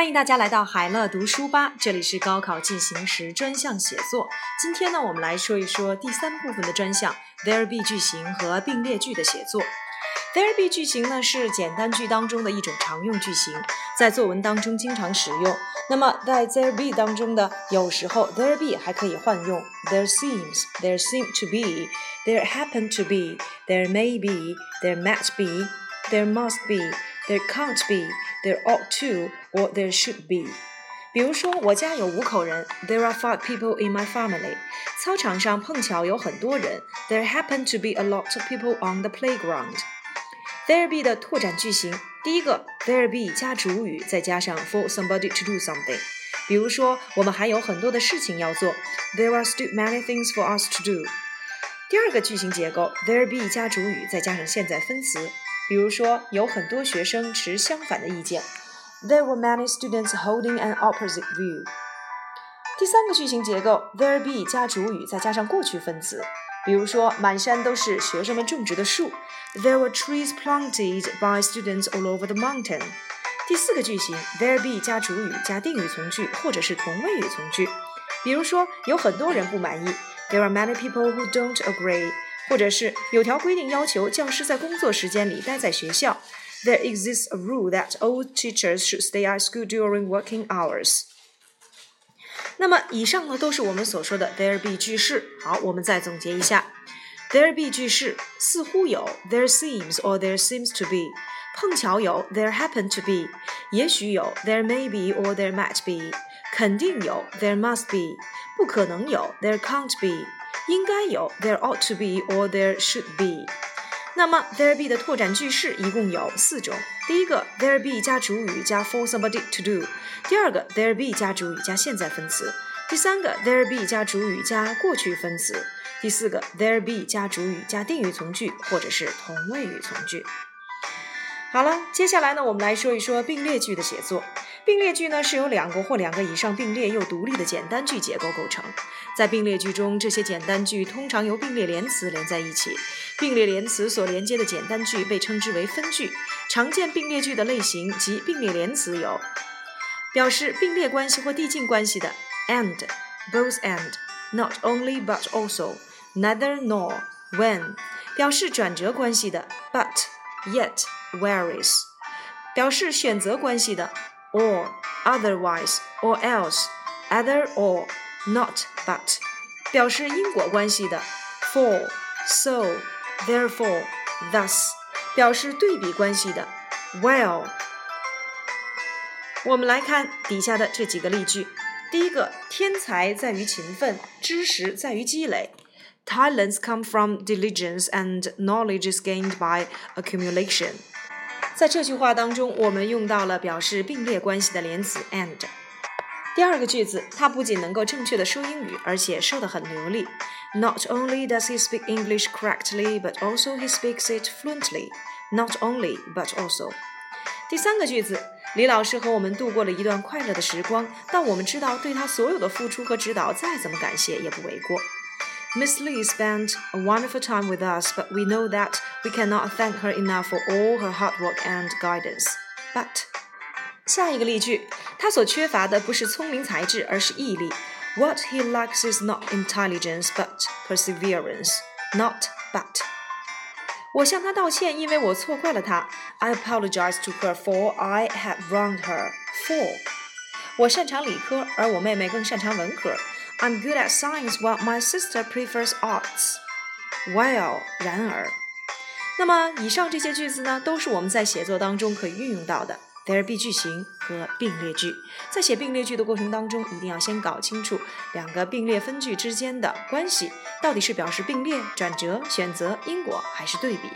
欢迎大家来到海乐读书吧，这里是高考进行时专项写作。今天呢，我们来说一说第三部分的专项 there be 句型和并列句的写作。there be 句型呢是简单句当中的一种常用句型，在作文当中经常使用。那么在 there be 当中的有时候 there be 还可以换用 there seems、there seem to be、there happen to be、there may be、there might be、there must be、there can't be。There ought to or there should be。比如说，我家有五口人。There are five people in my family。操场上碰巧有很多人。There happen to be a lot of people on the playground。There be 的拓展句型，第一个，there be 加主语，再加上 for somebody to do something。比如说，我们还有很多的事情要做。There are still many things for us to do。第二个句型结构，there be 加主语，再加上现在分词。 比如说，有很多学生持相反的意见。There were many students holding an opposite view。第三个句型结构，there be 加主语，再加上过去分词。比如说，满山都是学生们种植的树。There were trees planted by students all over the mountain。第四个句型，there be 加主语加定语从句或者是同位语从句。比如说，有很多人不满意。There are many people who don't agree。或者是有条规定要求教师在工作时间里待在学校。There exists a rule that all teachers should stay at school during working hours。那么以上呢都是我们所说的 there be 句式。好，我们再总结一下：there be 句式似乎有 there seems or there seems to be，碰巧有 there happen to be，也许有 there may be or there might be，肯定有 there must be，不可能有 there can't be。 应该有，there ought to be or there should be。那么 there be 的拓展句式一共有四种。第一个 there be 加主语加 for somebody to do。第二个 there be 加主语加现在分词。第三个 there be 加主语加过去分词。第四个 there be 加主语加定语从句或者是同位语从句。好了，接下来呢，我们来说一说并列句的写作。并列句呢是由两个或两个以上并列又独立的简单句结构构成。在并列句中，这些简单句通常由并列连词连在一起。并列连词所连接的简单句被称之为分句。常见并列句的类型及并列连词有：表示并列关系或递进关系的 and、both and、not only but also、neither nor、when；表示转折关系的 but、yet、whereas；表示选择关系的 or、otherwise、or else、either or。not but，表示因果关系的 for so therefore thus，表示对比关系的 well。我们来看底下的这几个例句。第一个，天才在于勤奋，知识在于积累。Talents come from diligence and knowledge is gained by accumulation。 在这句话当中，我们用到了表示并列关系的连词 and。第二个句子，他不仅能够正确的说英语，而且说得很流利。Not only does he speak English correctly, but also he speaks it fluently. Not only, but also. 第三个句子，李老师和我们度过了一段快乐的时光，但我们知道对他所有的付出和指导，再怎么感谢也不为过。Miss Lee spent a wonderful time with us, but we know that we cannot thank her enough for all her hard work and guidance. But 下一个例句，他所缺乏的不是聪明才智，而是毅力。What he lacks is not intelligence but perseverance. Not but. 我向他道歉，因为我错怪了他。I apologize to her for I had wronged her. For 我擅长理科，而我妹妹更擅长文科。 I'm good at science while my sister prefers arts. Well，然而，那么以上这些句子呢，都是我们在写作当中可以运用到的。there be 句型和并列句，在写并列句的过程当中，一定要先搞清楚两个并列分句之间的关系，到底是表示并列、转折、选择、因果，还是对比。